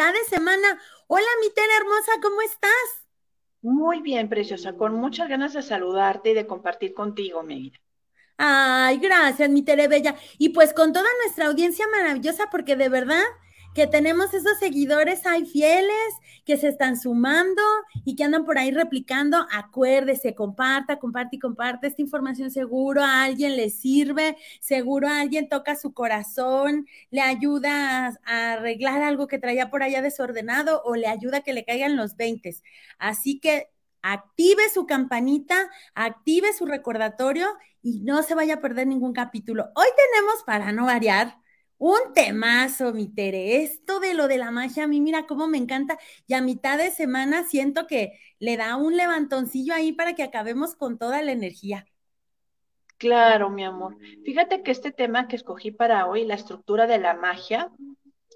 Mitad de semana. Hola, mi Tere hermosa, ¿cómo estás? Muy bien, preciosa, con muchas ganas de saludarte y de compartir contigo, mi vida. Ay, gracias, mi Tere Bella. Y pues con toda nuestra audiencia maravillosa, porque de verdad que tenemos esos seguidores hay fieles que se están sumando y que andan por ahí replicando. Acuérdese, comparta, comparte y comparte esta información. Seguro a alguien le sirve, seguro a alguien toca su corazón, le ayuda a, arreglar algo que traía por allá desordenado o le ayuda a que le caigan los 20. Así que active su campanita, active su recordatorio y no se vaya a perder ningún capítulo. Hoy tenemos, para no variar, un temazo, mi Tere. Esto de lo de la magia, a mí mira cómo me encanta. Y a mitad de semana siento que le da un levantoncillo ahí para que acabemos con toda la energía. Claro, mi amor. Fíjate que este tema que escogí para hoy, la estructura de la magia,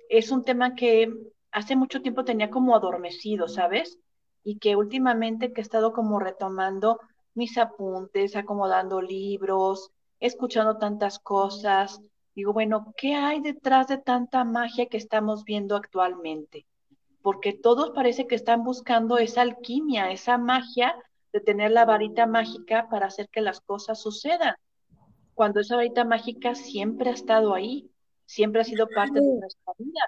es un tema que hace mucho tiempo tenía como adormecido, ¿sabes? Y que últimamente que he estado como retomando mis apuntes, acomodando libros, escuchando tantas cosas, digo, bueno, ¿qué hay detrás de tanta magia que estamos viendo actualmente? Porque todos parece que están buscando esa alquimia, esa magia de tener la varita mágica para hacer que las cosas sucedan. Cuando esa varita mágica siempre ha estado ahí, siempre ha sido parte de nuestra vida,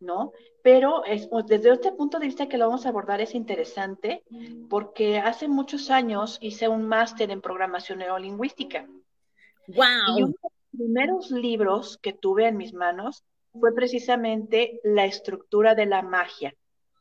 ¿no? Pero es, pues, desde este punto de vista que lo vamos a abordar es interesante porque hace muchos años hice un máster en programación neurolingüística. ¡Wow! Primeros libros que tuve en mis manos fue precisamente La estructura de la magia,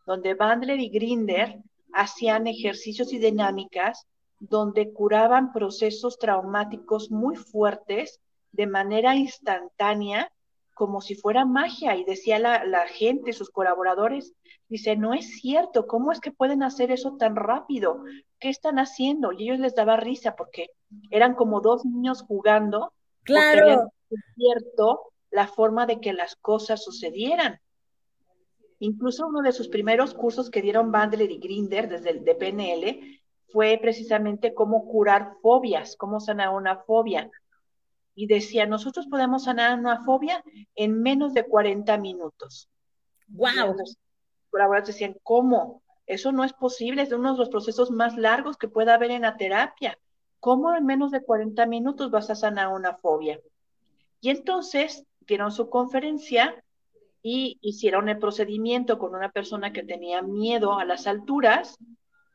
donde Bandler y Grinder hacían ejercicios y dinámicas donde curaban procesos traumáticos muy fuertes de manera instantánea, como si fuera magia. Y decía la, la gente, sus colaboradores, dice, no es cierto, ¿cómo es que pueden hacer eso tan rápido? ¿Qué están haciendo? Y ellos les daba risa porque eran como dos niños jugando Claro. cierto la forma de que las cosas sucedieran. Incluso uno de sus primeros cursos que dieron Bandler y Grinder desde el de PNL fue precisamente cómo curar fobias, cómo sanar una fobia. Y decía, nosotros podemos sanar una fobia en menos de 40 minutos. ¡Wow! Los colaboradores decían, ¿cómo? Eso no es posible, es uno de los procesos más largos que puede haber en la terapia. ¿Cómo en menos de 40 minutos vas a sanar una fobia? Y entonces dieron su conferencia y hicieron el procedimiento con una persona que tenía miedo a las alturas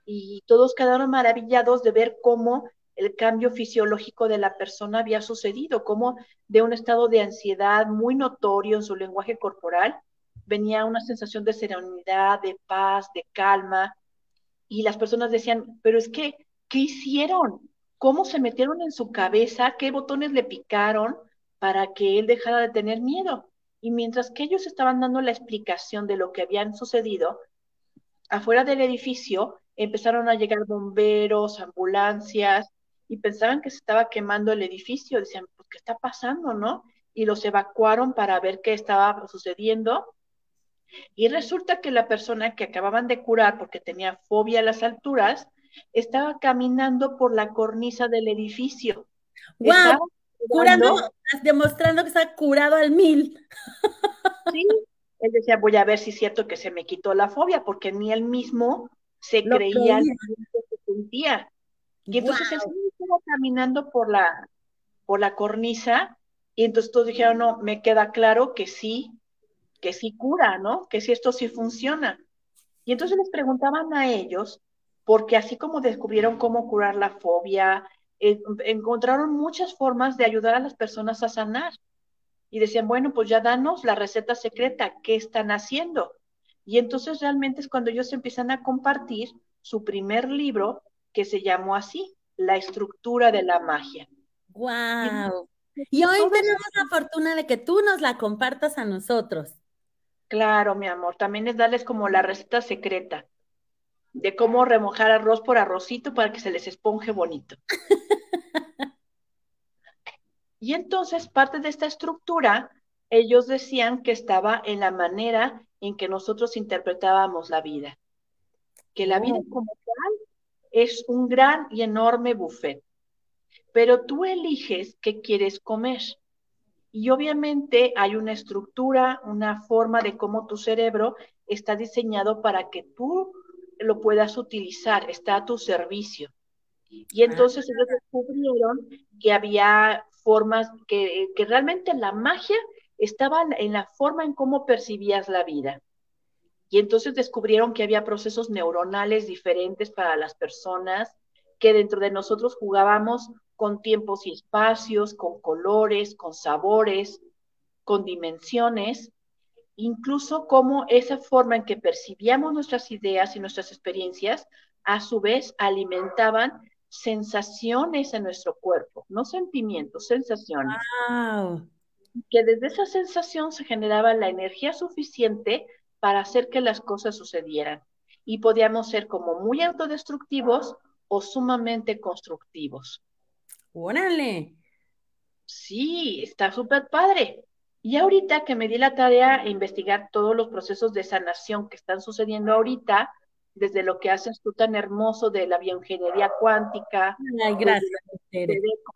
y todos quedaron maravillados de ver cómo el cambio fisiológico de la persona había sucedido, cómo de un estado de ansiedad muy notorio en su lenguaje corporal venía una sensación de serenidad, de paz, de calma. Y las personas decían, pero es que, ¿qué hicieron? Cómo se metieron en su cabeza, qué botones le picaron para que él dejara de tener miedo. Y mientras que ellos estaban dando la explicación de lo que habían sucedido, afuera del edificio empezaron a llegar bomberos, ambulancias, y pensaban que se estaba quemando el edificio. Decían, pues, ¿qué está pasando, no? Y los evacuaron para ver qué estaba sucediendo. Y resulta que la persona que acababan de curar porque tenía fobia a las alturas, estaba caminando por la cornisa del edificio. ¡Wow! Curando, demostrando que está curado al mil. Sí, él decía, voy a ver si es cierto que se me quitó la fobia, porque ni él mismo se creía lo que sentía. Y entonces él estaba caminando por la, por la cornisa, y entonces todos dijeron, no, me queda claro que sí, que sí cura, ¿no? Que sí esto sí funciona. Y entonces les preguntaban a ellos porque así como descubrieron cómo curar la fobia, eh, encontraron muchas formas de ayudar a las personas a sanar. Y decían, bueno, pues ya danos la receta secreta, ¿qué están haciendo? Y entonces realmente es cuando ellos empiezan a compartir su primer libro, que se llamó así, La estructura de la magia. ¡Wow! Y hoy tenemos la fortuna de que tú nos la compartas a nosotros. Claro, mi amor, también es darles como la receta secreta de cómo remojar arroz por arrocito para que se les esponje bonito. y entonces, parte de esta estructura, ellos decían que estaba en la manera en que nosotros interpretábamos la vida. Que la vida oh. como tal es un gran y enorme buffet. Pero tú eliges qué quieres comer. Y obviamente hay una estructura, una forma de cómo tu cerebro está diseñado para que tú lo puedas utilizar, está a tu servicio. Y entonces ellos descubrieron que había formas, que, que realmente la magia estaba en la forma en cómo percibías la vida. Y entonces descubrieron que había procesos neuronales diferentes para las personas, que dentro de nosotros jugábamos con tiempos y espacios, con colores, con sabores, con dimensiones, incluso como esa forma en que percibíamos nuestras ideas y nuestras experiencias, a su vez alimentaban sensaciones en nuestro cuerpo, no sentimientos, sensaciones. Que desde esa sensación se generaba la energía suficiente para hacer que las cosas sucedieran. Y podíamos ser como muy autodestructivos o sumamente constructivos. Órale. Sí, está súper padre. Y ahorita que me di la tarea de investigar todos los procesos de sanación que están sucediendo ahorita, desde lo que haces tú tan hermoso de la bioingeniería cuántica, Ay, gracias, con,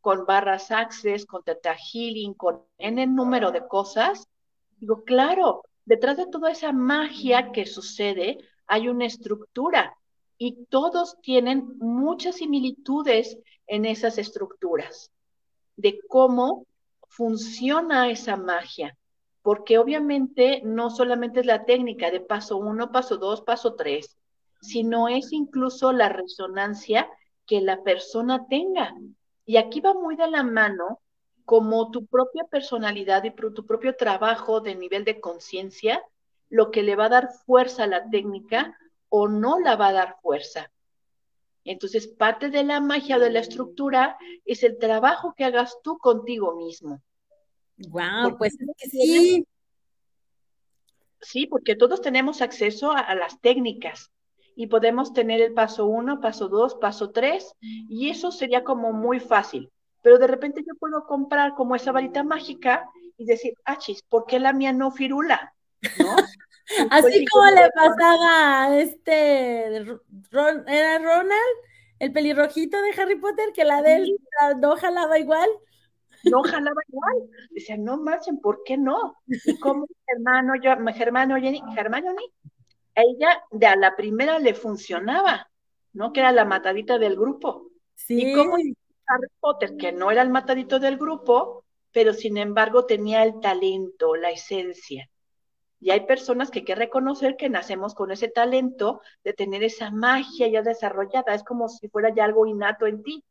con, barras access, con teta healing, con N número de cosas, digo, claro, detrás de toda esa magia que sucede hay una estructura y todos tienen muchas similitudes en esas estructuras de cómo funciona esa magia, porque obviamente no solamente es la técnica de paso uno, paso dos, paso tres, sino es incluso la resonancia que la persona tenga. Y aquí va muy de la mano como tu propia personalidad y tu propio trabajo de nivel de conciencia, lo que le va a dar fuerza a la técnica o no la va a dar fuerza. Entonces, parte de la magia de la estructura es el trabajo que hagas tú contigo mismo. Wow, pues sí. Sí, porque todos tenemos acceso a, a, las técnicas y podemos tener el paso uno, paso dos, paso tres, y eso sería como muy fácil. Pero de repente yo puedo comprar como esa varita mágica y decir, ah, chis, ¿por qué la mía no firula? ¿No? Así como le pasaba a este, ¿era Ronald? El pelirrojito de Harry Potter, que la de él no jalaba igual. No jalaba igual. Decía, no marchen, ¿por qué no? Y como hermano, yo, hermano Jenny, Hermione, ella de a la primera le funcionaba, ¿no? Que era la matadita del grupo. Sí. Y como Harry Potter, que no era el matadito del grupo, pero sin embargo tenía el talento, la esencia. Y hay personas que hay que reconocer que nacemos con ese talento de tener esa magia ya desarrollada, es como si fuera ya algo innato en ti.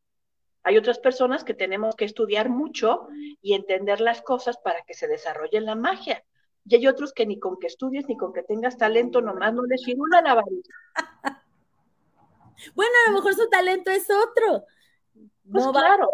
Hay otras personas que tenemos que estudiar mucho y entender las cosas para que se desarrolle la magia. Y hay otros que ni con que estudies ni con que tengas talento nomás no les firula la varita. Bueno, a lo mejor su talento es otro. Pues no claro.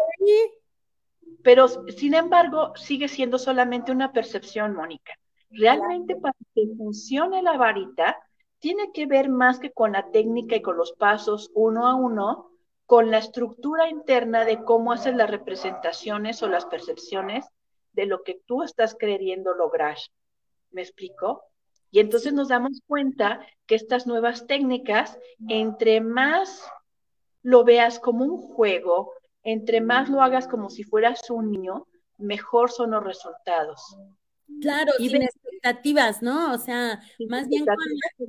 Pero sin embargo, sigue siendo solamente una percepción, Mónica. Realmente para que funcione la varita, tiene que ver más que con la técnica y con los pasos uno a uno, con la estructura interna de cómo haces las representaciones o las percepciones de lo que tú estás queriendo lograr. ¿Me explico? Y entonces nos damos cuenta que estas nuevas técnicas, entre más lo veas como un juego, entre más lo hagas como si fueras un niño, mejor son los resultados. Claro, y sin expectativas, ¿no? O sea, más bien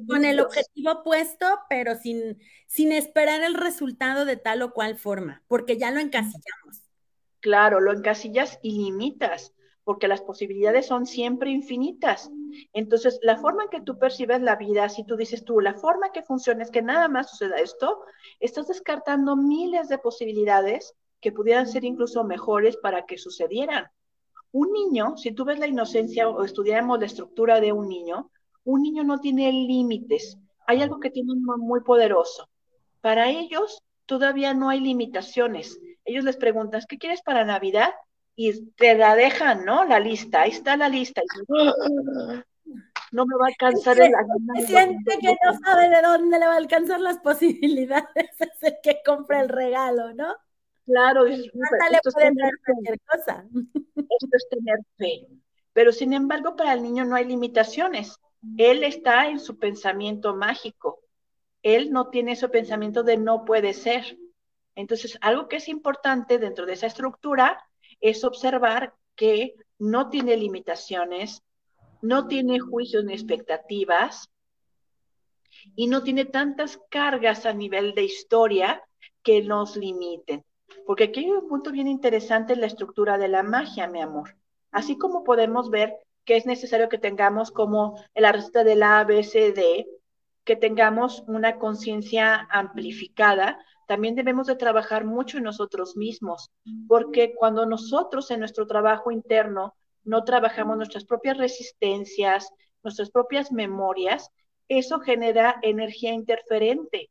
con, el objetivo puesto, pero sin, sin esperar el resultado de tal o cual forma, porque ya lo encasillamos. Claro, lo encasillas y limitas, porque las posibilidades son siempre infinitas. Entonces, la forma en que tú percibes la vida, si tú dices tú, la forma que funciona es que nada más suceda esto, estás descartando miles de posibilidades que pudieran ser incluso mejores para que sucedieran. Un niño, si tú ves la inocencia o estudiamos la estructura de un niño, un niño no tiene límites. Hay algo que tiene muy poderoso. Para ellos todavía no hay limitaciones. Ellos les preguntan, ¿qué quieres para Navidad? Y te la dejan, ¿no? La lista, ahí está la lista. no me va a alcanzar el Siente que no sabe de dónde le va a alcanzar las posibilidades, es el que compra el regalo, ¿no? Claro, esto, es tener cosa. esto es tener fe. Pero sin embargo, para el niño no hay limitaciones. Él está en su pensamiento mágico. Él no tiene ese pensamiento de no puede ser. Entonces, algo que es importante dentro de esa estructura es observar que no tiene limitaciones, no tiene juicios ni expectativas y no tiene tantas cargas a nivel de historia que nos limiten. Porque aquí hay un punto bien interesante en la estructura de la magia, mi amor. Así como podemos ver que es necesario que tengamos como la receta de la ABCD, que tengamos una conciencia amplificada, también debemos de trabajar mucho en nosotros mismos, porque cuando nosotros en nuestro trabajo interno no trabajamos nuestras propias resistencias, nuestras propias memorias, eso genera energía interferente.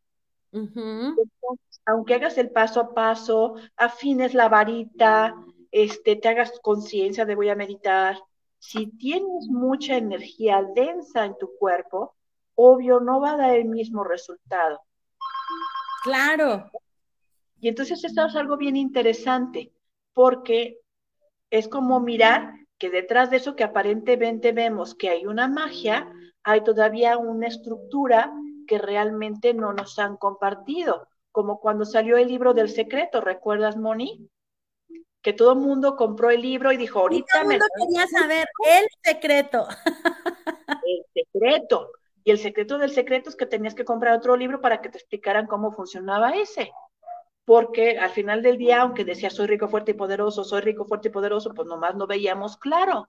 Aunque hagas el paso a paso, afines la varita, este, te hagas conciencia de voy a meditar, si tienes mucha energía densa en tu cuerpo, obvio no va a dar el mismo resultado. Claro. Y entonces esto es algo bien interesante, porque es como mirar que detrás de eso que aparentemente vemos que hay una magia, hay todavía una estructura que realmente no nos han compartido, como cuando salió el libro del secreto, ¿recuerdas, Moni? Que todo el mundo compró el libro y dijo, ahorita todo el mundo quería saber el secreto. El secreto. Y el secreto del secreto es que tenías que comprar otro libro para que te explicaran cómo funcionaba ese. Porque al final del día, aunque decía soy rico, fuerte y poderoso, soy rico, fuerte y poderoso, pues nomás no veíamos claro.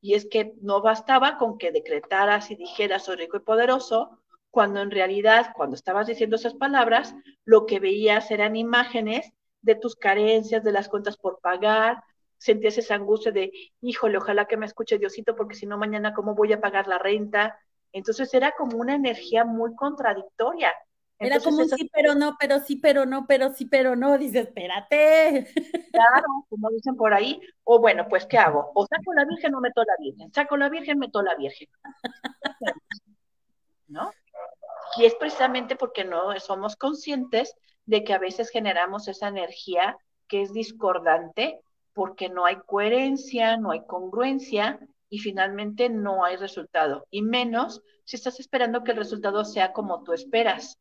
Y es que no bastaba con que decretaras y dijeras soy rico y poderoso, cuando en realidad, cuando estabas diciendo esas palabras, lo que veías eran imágenes de tus carencias, de las cuentas por pagar, sentías esa angustia de, híjole, ojalá que me escuche Diosito, porque si no, mañana, ¿cómo voy a pagar la renta? Entonces era como una energía muy contradictoria. era como un sí, pero no, pero sí, pero no, pero sí, pero no. Dice, espérate. Claro, como dicen por ahí. O bueno, pues, ¿qué hago? O saco la Virgen o meto la Virgen. Saco la Virgen, meto la Virgen. ¿No? Y es precisamente porque no somos conscientes de que a veces generamos esa energía que es discordante porque no hay coherencia, no hay congruencia y finalmente no hay resultado. Y menos si estás esperando que el resultado sea como tú esperas.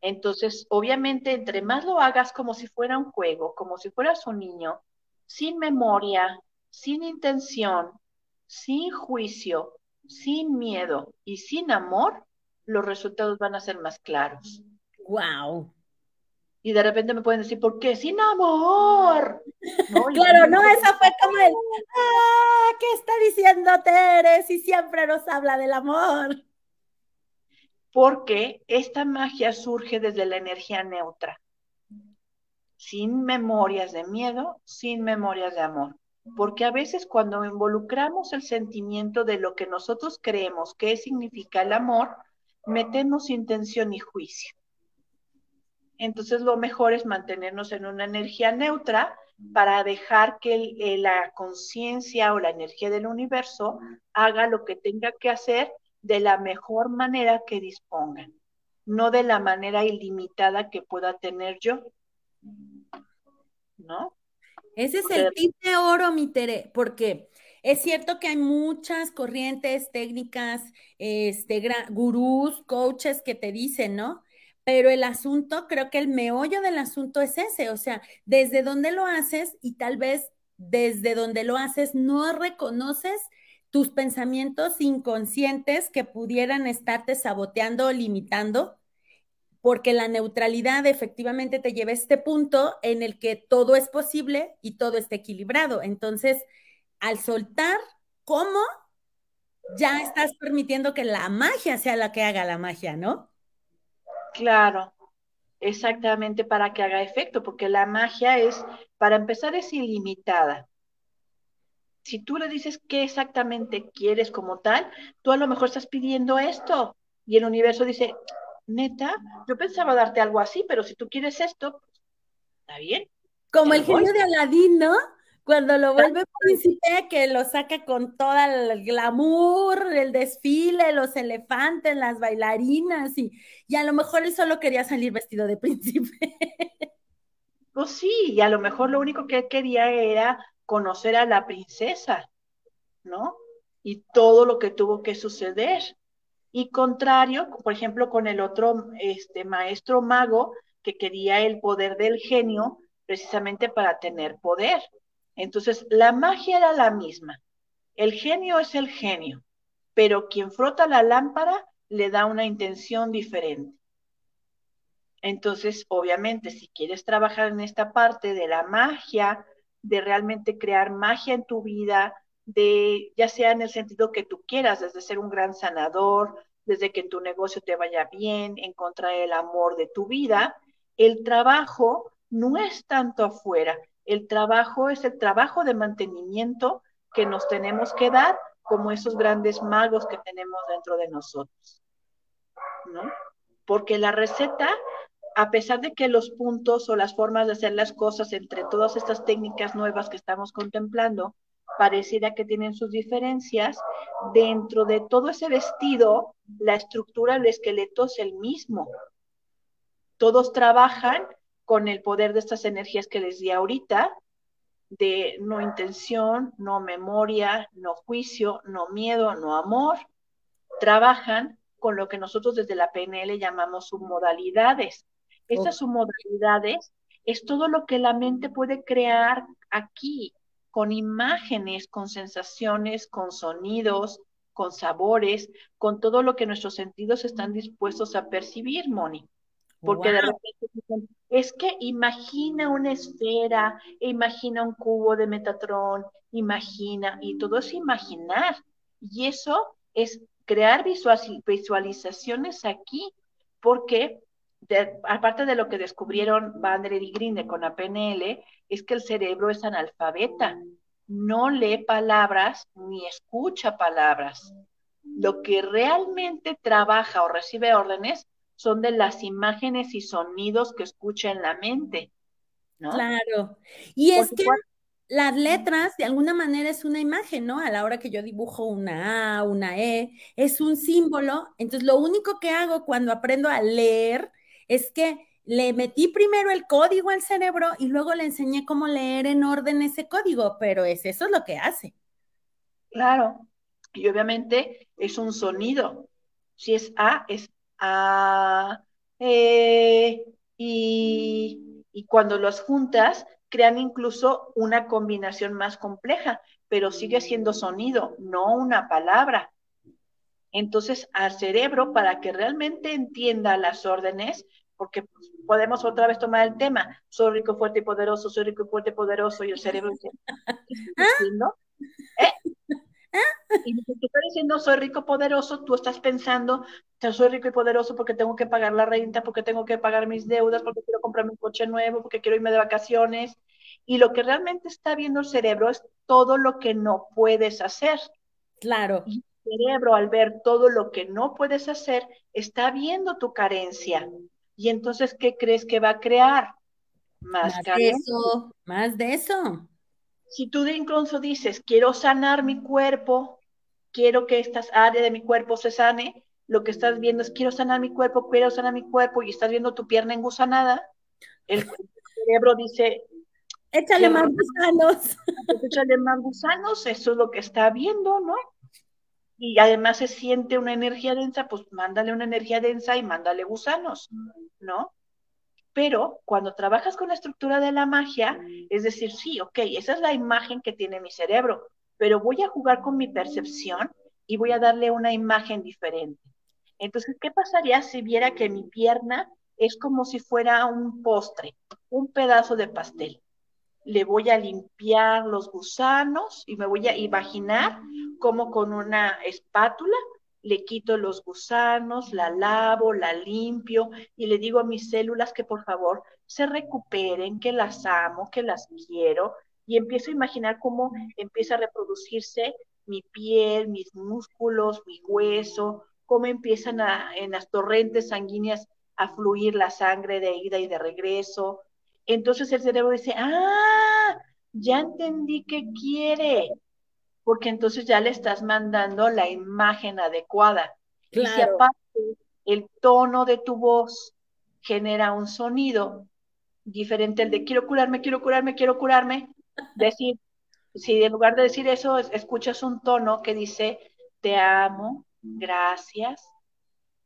Entonces, obviamente, entre más lo hagas como si fuera un juego, como si fueras un niño, sin memoria, sin intención, sin juicio, sin miedo y sin amor, los resultados van a ser más claros. Wow y de repente me pueden decir, ¿por qué? Sin amor. claro, no, eso fue como el, ah, ¿qué está diciendo Tere si siempre nos habla del amor? Porque esta magia surge desde la energía neutra, sin memorias de miedo, sin memorias de amor. Porque a veces cuando involucramos el sentimiento de lo que nosotros creemos que significa el amor, metemos intención y juicio. Entonces lo mejor es mantenernos en una energía neutra para dejar que la conciencia o la energía del universo haga lo que tenga que hacer de la mejor manera que dispongan, no de la manera ilimitada que pueda tener yo. ¿No? Ese es el tip de oro, mi Tere, porque es cierto que hay muchas corrientes técnicas, este, gurús, coaches que te dicen, ¿no? pero el asunto, creo que el meollo del asunto es ese, o sea, desde donde lo haces y tal vez desde donde lo haces no reconoces tus pensamientos inconscientes que pudieran estarte saboteando o limitando, porque la neutralidad efectivamente te lleva a este punto en el que todo es posible y todo está equilibrado. Entonces, al soltar, ¿cómo? Ya estás permitiendo que la magia sea la que haga la magia, ¿no? Claro, exactamente para que haga efecto, porque la magia es, para empezar, es ilimitada. Si tú le dices qué exactamente quieres como tal, tú a lo mejor estás pidiendo esto y el universo dice, neta, yo pensaba darte algo así, pero si tú quieres esto, está bien. Como el genio de Aladín, ¿no? Cuando lo vuelve príncipe, que lo saca con todo el glamour, el desfile, los elefantes, las bailarinas, y, y a lo mejor él solo quería salir vestido de príncipe. Pues sí, y a lo mejor lo único que él quería era conocer a la princesa, ¿no? Y todo lo que tuvo que suceder. Y contrario, por ejemplo, con el otro este, maestro mago que quería el poder del genio precisamente para tener poder Entonces, la magia era la misma. El genio es el genio, pero quien frota la lámpara le da una intención diferente. Entonces, obviamente, si quieres trabajar en esta parte de la magia, de realmente crear magia en tu vida, de ya sea en el sentido que tú quieras, desde ser un gran sanador, desde que tu negocio te vaya bien, encontrar el amor de tu vida, el trabajo no es tanto afuera, el trabajo es el trabajo de mantenimiento que nos tenemos que dar como esos grandes magos que tenemos dentro de nosotros. ¿No? Porque la receta, a pesar de que los puntos o las formas de hacer las cosas entre todas estas técnicas nuevas que estamos contemplando, pareciera que tienen sus diferencias, dentro de todo ese vestido, la estructura, el esqueleto es el mismo. Todos trabajan con el poder de estas energías que les di ahorita, de no intención, no memoria, no juicio, no miedo, no amor, trabajan con lo que nosotros desde la PNL llamamos submodalidades. Estas submodalidades es todo lo que la mente puede crear aquí, con imágenes, con sensaciones, con sonidos, con sabores, con todo lo que nuestros sentidos están dispuestos a percibir, Moni. Porque de repente dicen, es que imagina una esfera, imagina un cubo de Metatron, imagina, y todo es imaginar. Y eso es crear visualizaciones aquí, porque aparte de lo que descubrieron Bandler y Grinde con la PNL, es que el cerebro es analfabeta, no lee palabras ni escucha palabras. Lo que realmente trabaja o recibe órdenes son de las imágenes y sonidos que escucha en la mente. ¿no? Claro. Y es que las letras, de alguna manera, es una imagen, ¿no? A la hora que yo dibujo una A, una E, es un símbolo. Entonces, lo único que hago cuando aprendo a leer es que le metí primero el código al cerebro y luego le enseñé cómo leer en orden ese código, pero es eso es lo que hace. Claro, y obviamente es un sonido. Si es A, es E, y, cuando los juntas, crean incluso una combinación más compleja, pero sigue siendo sonido, no una palabra. Entonces, al cerebro, para que realmente entienda las órdenes, porque podemos otra vez tomar el tema, soy rico, fuerte y poderoso, soy rico, fuerte y poderoso, y el cerebro. Y si tú estás diciendo soy rico, poderoso, tú estás pensando, soy rico y poderoso porque tengo que pagar la renta, porque tengo que pagar mis deudas, porque quiero comprarme un coche nuevo, porque quiero irme de vacaciones. Y lo que realmente está viendo el cerebro es todo lo que no puedes hacer. Claro cerebro, al ver todo lo que no puedes hacer, está viendo tu carencia. Y entonces, ¿qué crees que va a crear? Más, de eso, más de eso. Si tú de incluso dices, quiero sanar mi cuerpo, quiero que esta área de mi cuerpo se sane, lo que estás viendo es, quiero sanar mi cuerpo, quiero sanar mi cuerpo, y estás viendo tu pierna engusanada, el cerebro dice, échale más gusanos. Échale más gusanos, eso es lo que está viendo, ¿no? y además se siente una energía densa, pues mándale una energía densa y mándale gusanos, ¿no? Pero cuando trabajas con la estructura de la magia, es decir, sí, ok, esa es la imagen que tiene mi cerebro, pero voy a jugar con mi percepción y voy a darle una imagen diferente. Entonces, ¿qué pasaría si viera que mi pierna es como si fuera un postre, un pedazo de pastel? le voy a limpiar los gusanos y me voy a imaginar como con una espátula le quito los gusanos, la lavo, la limpio y le digo a mis células que por favor se recuperen, que las amo, que las quiero. Y empiezo a imaginar cómo empieza a reproducirse mi piel, mis músculos, mi hueso, cómo empiezan en las torrentes sanguíneas a fluir la sangre de ida y de regreso, entonces el cerebro dice, ah, ya entendí qué quiere, porque entonces ya le estás mandando la imagen adecuada. Y si aparte el tono de tu voz genera un sonido diferente al de quiero curarme, quiero curarme, quiero curarme, decir, si en lugar de decir eso, escuchas un tono que dice, te amo, gracias,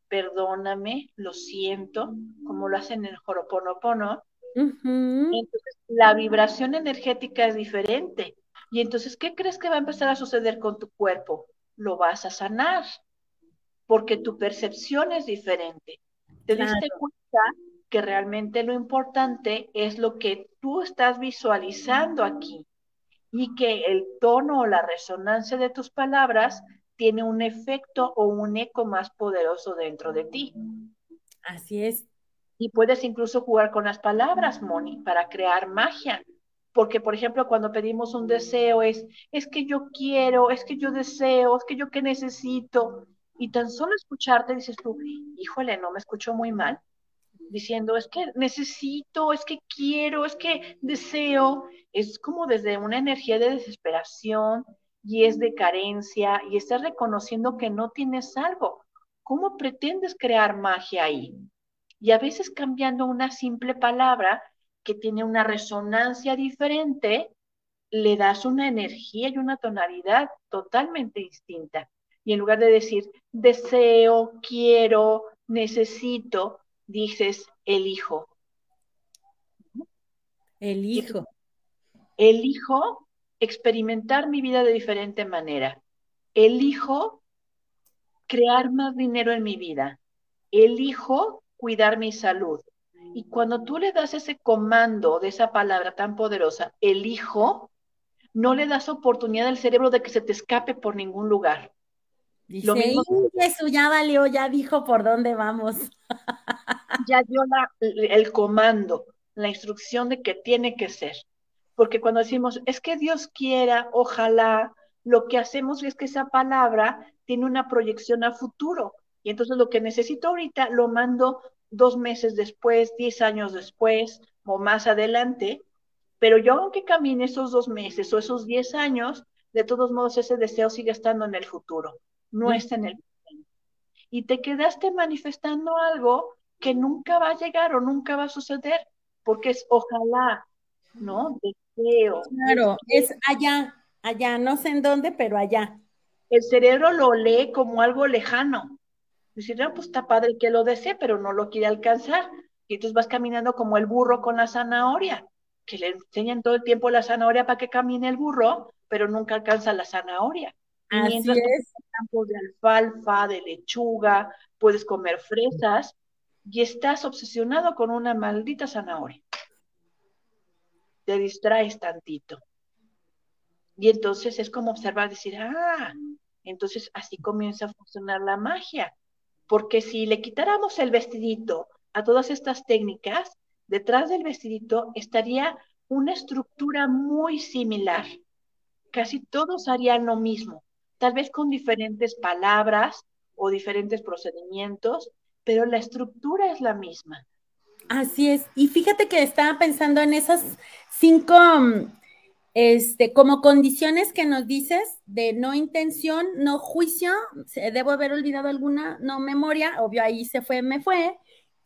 perdóname, lo siento, como lo hacen en el Joroponopono, Entonces, la vibración energética es diferente. Y entonces, ¿qué crees que va a empezar a suceder con tu cuerpo? Lo vas a sanar, porque tu percepción es diferente. Te diste cuenta que realmente lo importante es lo que tú estás visualizando aquí y que el tono o la resonancia de tus palabras tiene un efecto o un eco más poderoso dentro de ti. Así es. Y puedes incluso jugar con las palabras, Moni, para crear magia. Porque, por ejemplo, cuando pedimos un deseo es, es que yo quiero, es que yo deseo, es que yo que necesito. Y tan solo escucharte dices tú, híjole, no me escucho muy mal. Diciendo, es que necesito, es que quiero, es que deseo. Es como desde una energía de desesperación y es de carencia y estás reconociendo que no tienes algo. ¿Cómo pretendes crear magia ahí? Y a veces cambiando una simple palabra que tiene una resonancia diferente, le das una energía y una tonalidad totalmente distinta. Y en lugar de decir deseo, quiero, necesito, dices elijo. Elijo. Elijo experimentar mi vida de diferente manera. Elijo crear más dinero en mi vida. Elijo cuidar mi salud. Y cuando tú le das ese comando de esa palabra tan poderosa, elijo, no le das oportunidad al cerebro de que se te escape por ningún lugar. Dice, Lo mismo eso ya valió, ya dijo por dónde vamos. ya dio el comando, la instrucción de que tiene que ser. Porque cuando decimos, es que Dios quiera, ojalá, lo que hacemos es que esa palabra tiene una proyección a futuro. Y entonces lo que necesito ahorita lo mando dos meses después, diez años después o más adelante, pero yo aunque camine esos dos meses o esos diez años, de todos modos ese deseo sigue estando en el futuro, no está en el presente. Y te quedaste manifestando algo que nunca va a llegar o nunca va a suceder, porque es ojalá, ¿no? Deseo. Claro, es allá, allá, no sé en dónde, pero allá. El cerebro lo lee como algo lejano, Decir, no, pues está padre que lo desee, pero no lo quiere alcanzar. Y entonces vas caminando como el burro con la zanahoria, que le enseñan todo el tiempo la zanahoria para que camine el burro, pero nunca alcanza la zanahoria. Así mientras es. campos de alfalfa, de lechuga, puedes comer fresas y estás obsesionado con una maldita zanahoria. Te distraes tantito. Y entonces es como observar, decir, ah, entonces así comienza a funcionar la magia porque si le quitáramos el vestidito a todas estas técnicas, detrás del vestidito estaría una estructura muy similar. Casi todos harían lo mismo, tal vez con diferentes palabras o diferentes procedimientos, pero la estructura es la misma. Así es. Y fíjate que estaba pensando en esas cinco mm, este, como condiciones que nos dices de no intención, no juicio, debo haber olvidado alguna, no memoria, obvio ahí se fue, me fue,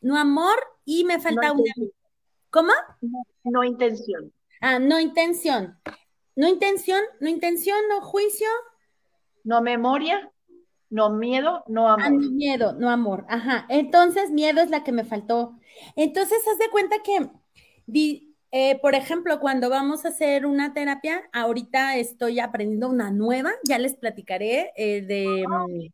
no amor y me falta una. ¿Cómo? No, intención. Ah, no intención. No intención, no intención, no juicio. No memoria, no miedo, no amor. Ah, no miedo, no amor. Ajá. Entonces, miedo es la que me faltó. Entonces, haz de cuenta que eh, por ejemplo, cuando vamos a hacer una terapia, ahorita estoy aprendiendo una nueva, ya les platicaré, eh, de mm,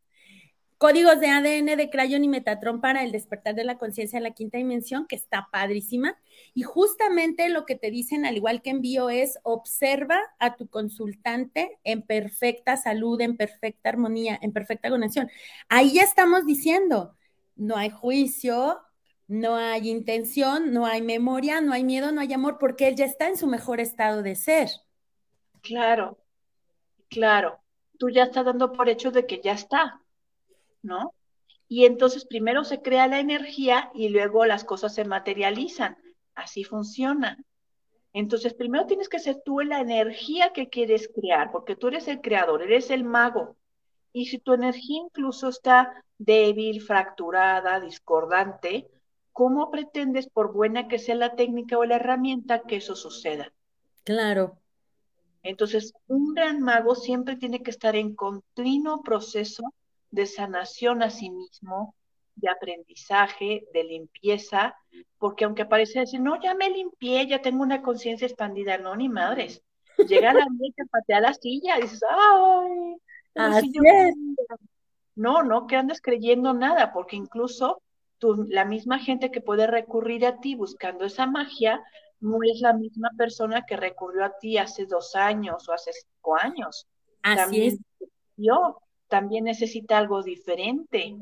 códigos de ADN de Crayon y Metatron para el despertar de la conciencia en la quinta dimensión, que está padrísima. Y justamente lo que te dicen, al igual que envío, es observa a tu consultante en perfecta salud, en perfecta armonía, en perfecta conexión. Ahí ya estamos diciendo, no hay juicio, no hay intención, no hay memoria, no hay miedo, no hay amor, porque él ya está en su mejor estado de ser. Claro, claro. Tú ya estás dando por hecho de que ya está, ¿no? Y entonces primero se crea la energía y luego las cosas se materializan. Así funciona. Entonces primero tienes que ser tú la energía que quieres crear, porque tú eres el creador, eres el mago. Y si tu energía incluso está débil, fracturada, discordante, ¿cómo pretendes, por buena que sea la técnica o la herramienta, que eso suceda? Claro. Entonces, un gran mago siempre tiene que estar en continuo proceso de sanación a sí mismo, de aprendizaje, de limpieza, porque aunque parece decir, no, ya me limpié, ya tengo una conciencia expandida, no, ni madres. Llega la niña, patea la silla, y dices, ay, Así es. No, no que andes creyendo nada, porque incluso tú, la misma gente que puede recurrir a ti buscando esa magia, no es la misma persona que recurrió a ti hace dos años o hace cinco años. Así también, es. Yo también necesita algo diferente.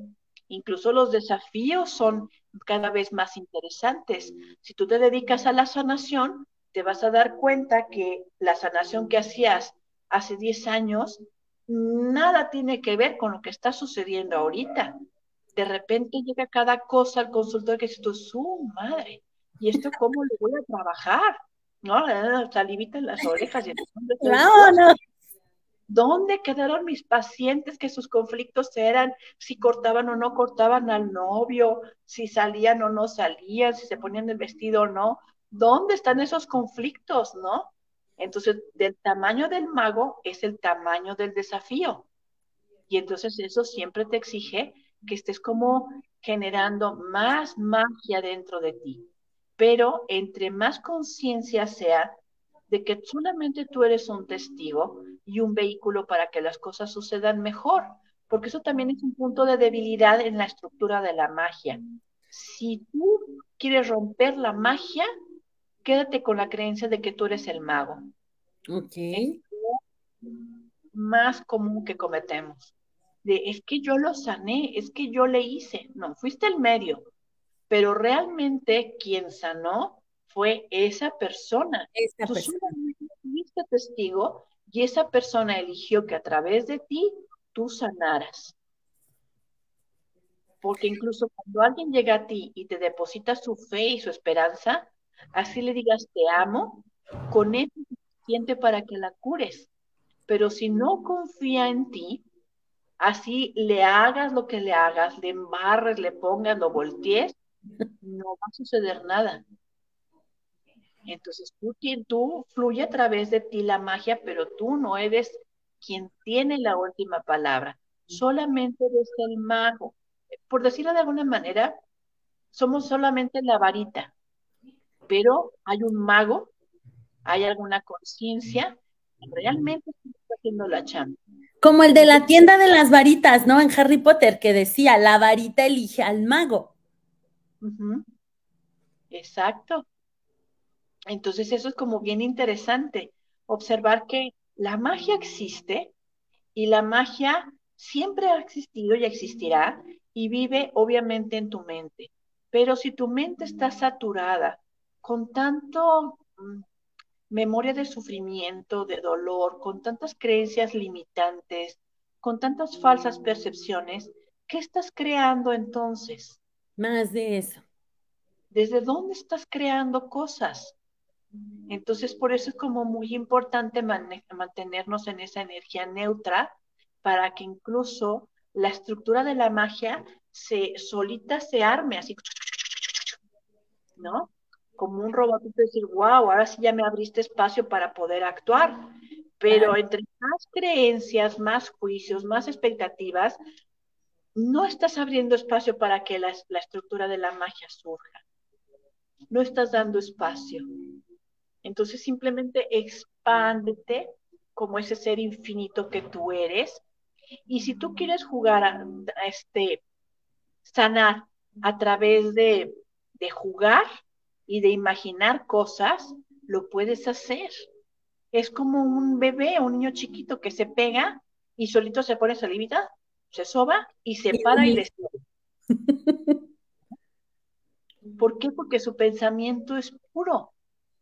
Incluso los desafíos son cada vez más interesantes. Si tú te dedicas a la sanación, te vas a dar cuenta que la sanación que hacías hace 10 años nada tiene que ver con lo que está sucediendo ahorita. De repente llega cada cosa al consultor que dice, su madre, ¿y esto cómo lo voy a trabajar? ¿No? Salivita en las orejas. Y no, no. ¿Dónde quedaron mis pacientes que sus conflictos eran si cortaban o no cortaban al novio, si salían o no salían, si se ponían el vestido o no? ¿Dónde están esos conflictos, no? Entonces, del tamaño del mago es el tamaño del desafío. Y entonces eso siempre te exige que estés como generando más magia dentro de ti. Pero entre más conciencia sea de que solamente tú eres un testigo, y un vehículo para que las cosas sucedan mejor, porque eso también es un punto de debilidad en la estructura de la magia. Si tú quieres romper la magia, quédate con la creencia de que tú eres el mago. Ok. más común que cometemos. De, es que yo lo sané, es que yo le hice. No, fuiste el medio, pero realmente quien sanó fue esa persona. Esa persona. fuiste testigo y esa persona eligió que a través de ti tú sanaras. Porque incluso cuando alguien llega a ti y te deposita su fe y su esperanza, así le digas te amo, con eso es suficiente para que la cures. Pero si no confía en ti, así le hagas lo que le hagas, le embarres, le pongas, lo voltees, no va a suceder nada. Entonces tú, tú fluye a través de ti la magia, pero tú no eres quien tiene la última palabra. Solamente eres el mago. Por decirlo de alguna manera, somos solamente la varita, pero hay un mago, hay alguna conciencia, realmente está haciendo la chamba. Como el de la tienda de las varitas, ¿no? En Harry Potter, que decía, la varita elige al mago. Exacto. Entonces eso es como bien interesante, observar que la magia existe y la magia siempre ha existido y existirá y vive obviamente en tu mente. Pero si tu mente está saturada con tanto mm, memoria de sufrimiento, de dolor, con tantas creencias limitantes, con tantas falsas percepciones, ¿qué estás creando entonces? Más de eso. ¿Desde dónde estás creando cosas? Entonces, por eso es como muy importante mantenernos en esa energía neutra para que incluso la estructura de la magia se solita se arme así, ¿no? Como un robot, y decir, wow, ahora sí ya me abriste espacio para poder actuar. Pero entre más creencias, más juicios, más expectativas, no estás abriendo espacio para que la estructura de la magia surja. No estás dando espacio. Entonces simplemente expándete como ese ser infinito que tú eres. Y si tú quieres jugar a, este, sanar a través de, de jugar y de imaginar cosas, lo puedes hacer. Es como un bebé, un niño chiquito que se pega y solito se pone salivita, se soba y se para y le ¿Por qué? Porque su pensamiento es puro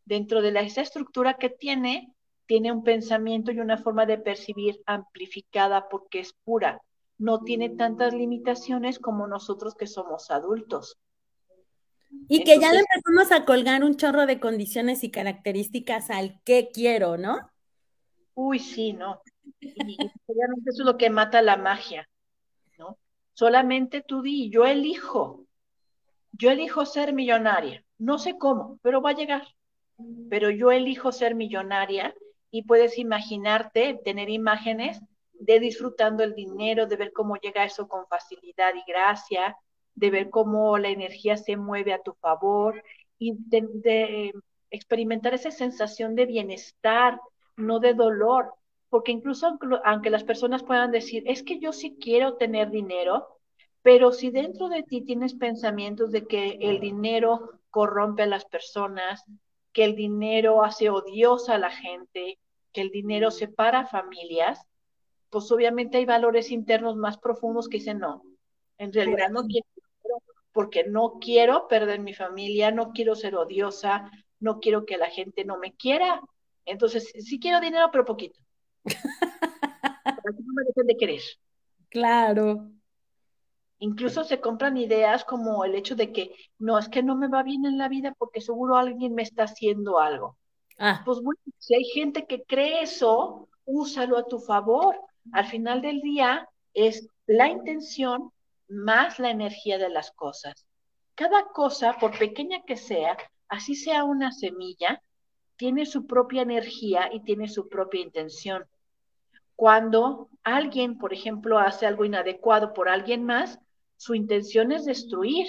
dentro de la, esa estructura que tiene, tiene un pensamiento y una forma de percibir amplificada porque es pura. No tiene tantas limitaciones como nosotros que somos adultos. Y que ya le empezamos a colgar un chorro de condiciones y características al que quiero, ¿no? Uy, sí, no. Y, obviamente eso es lo que mata la magia, ¿no? Solamente tú di, yo elijo, yo elijo ser millonaria. No sé cómo, pero va a llegar pero yo elijo ser millonaria y puedes imaginarte, tener imágenes de disfrutando el dinero, de ver cómo llega eso con facilidad y gracia, de ver cómo la energía se mueve a tu favor y de, experimentar esa sensación de bienestar, no de dolor, porque incluso aunque las personas puedan decir, es que yo sí quiero tener dinero, pero si dentro de ti tienes pensamientos de que el dinero corrompe a las personas, que el dinero hace odiosa a la gente, que el dinero separa familias, pues obviamente hay valores internos más profundos que dicen, no, en realidad no quiero, porque no quiero perder mi familia, no quiero ser odiosa, no quiero que la gente no me quiera. Entonces, sí quiero dinero, pero poquito. Para que no me dejen de querer. Claro. Incluso se compran ideas como el hecho de que no, es que no me va bien en la vida porque seguro alguien me está haciendo algo. Ah. Pues bueno, si hay gente que cree eso, úsalo a tu favor. Al final del día es la intención más la energía de las cosas. Cada cosa, por pequeña que sea, así sea una semilla, tiene su propia energía y tiene su propia intención. Cuando alguien, por ejemplo, hace algo inadecuado por alguien más, su intención es destruir.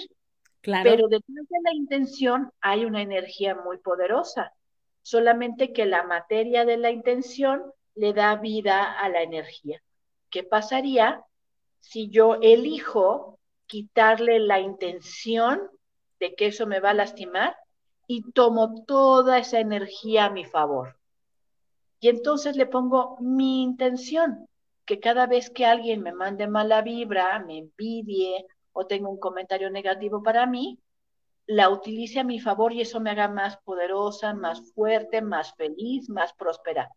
Claro. Pero detrás de la intención hay una energía muy poderosa. Solamente que la materia de la intención le da vida a la energía. ¿Qué pasaría si yo elijo quitarle la intención de que eso me va a lastimar y tomo toda esa energía a mi favor? Y entonces le pongo mi intención que cada vez que alguien me mande mala vibra, me envidie o tenga un comentario negativo para mí, la utilice a mi favor y eso me haga más poderosa, más fuerte, más feliz, más próspera.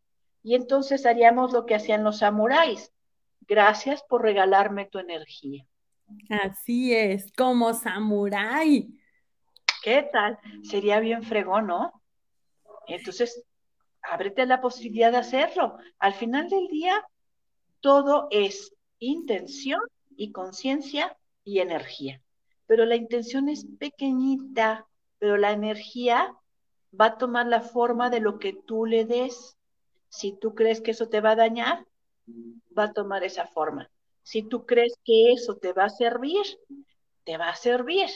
Y entonces haríamos lo que hacían los samuráis. Gracias por regalarme tu energía. Así es, como samurái. ¿Qué tal? Sería bien fregón, ¿no? Entonces, ábrete la posibilidad de hacerlo. Al final del día, todo es intención y conciencia y energía. Pero la intención es pequeñita, pero la energía va a tomar la forma de lo que tú le des. Si tú crees que eso te va a dañar, va a tomar esa forma. Si tú crees que eso te va a servir, te va a servir.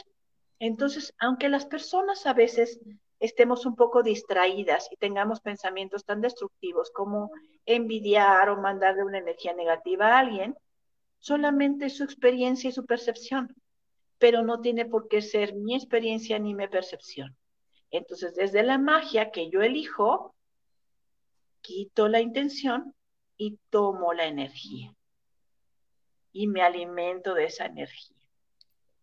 Entonces, aunque las personas a veces estemos un poco distraídas y tengamos pensamientos tan destructivos como envidiar o mandarle una energía negativa a alguien, solamente su experiencia y su percepción, pero no tiene por qué ser mi experiencia ni mi percepción. Entonces, desde la magia que yo elijo, quito la intención y tomo la energía. Y me alimento de esa energía.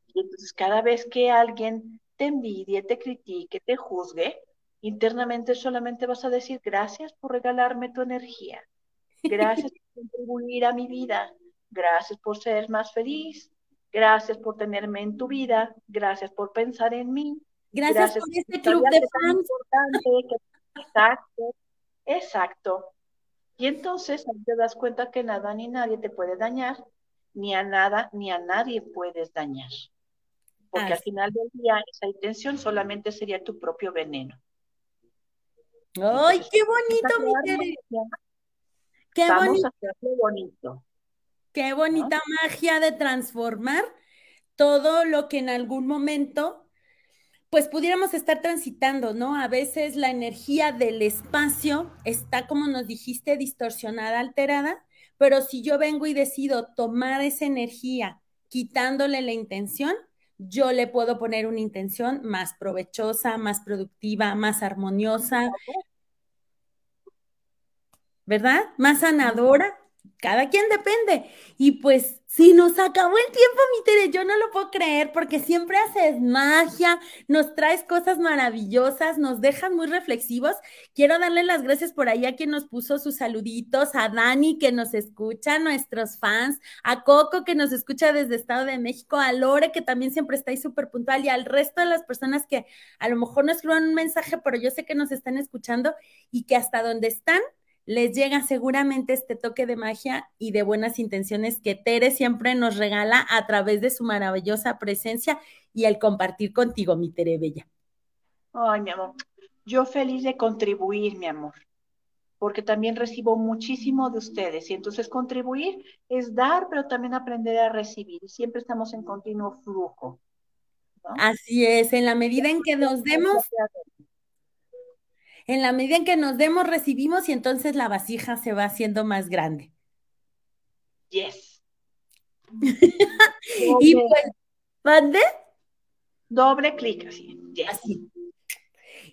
Y entonces cada vez que alguien te envidie, te critique, te juzgue, internamente solamente vas a decir gracias por regalarme tu energía, gracias por contribuir a mi vida, gracias por ser más feliz, gracias por tenerme en tu vida, gracias por pensar en mí. Gracias, por este club de fans. exacto, exacto. Y entonces te das cuenta que nada ni nadie te puede dañar, ni a nada ni a nadie puedes dañar porque al final del día esa intención solamente sería tu propio veneno. ¡Ay, qué bonito, mi Qué bonito. bonito. Qué bonita magia de transformar todo lo que en algún momento, pues pudiéramos estar transitando, ¿no? A veces la energía del espacio está, como nos dijiste, distorsionada, alterada, pero si yo vengo y decido tomar esa energía quitándole la intención, yo le puedo poner una intención más provechosa, más productiva, más armoniosa, ¿verdad? Más sanadora cada quien depende. Y pues, si nos acabó el tiempo, mi Tere, yo no lo puedo creer porque siempre haces magia, nos traes cosas maravillosas, nos dejas muy reflexivos. Quiero darle las gracias por ahí a quien nos puso sus saluditos, a Dani que nos escucha, a nuestros fans, a Coco que nos escucha desde Estado de México, a Lore que también siempre está ahí súper puntual y al resto de las personas que a lo mejor no escriban un mensaje, pero yo sé que nos están escuchando y que hasta donde están les llega seguramente este toque de magia y de buenas intenciones que Tere siempre nos regala a través de su maravillosa presencia y el compartir contigo, mi Tere Bella. Ay, mi amor, yo feliz de contribuir, mi amor, porque también recibo muchísimo de ustedes y entonces contribuir es dar, pero también aprender a recibir y siempre estamos en continuo flujo. Así es, en la medida en que nos demos, en la medida en que nos demos, recibimos y entonces la vasija se va haciendo más grande. Yes. y pues, ¿mande? Doble clic así. Así.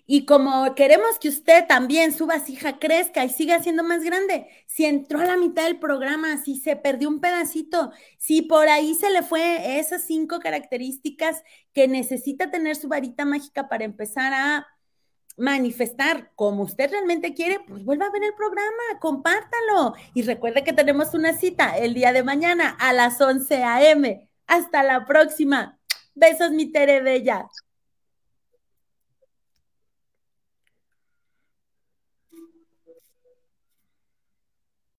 Y como queremos que usted también su vasija crezca y siga siendo más grande, si entró a la mitad del programa, si se perdió un pedacito, si por ahí se le fue esas cinco características que necesita tener su varita mágica para empezar a manifestar como usted realmente quiere, pues vuelva a ver el programa, compártalo. Y recuerde que tenemos una cita el día de mañana a las 11 a.m. Hasta la próxima. Besos, mi Tere Bella.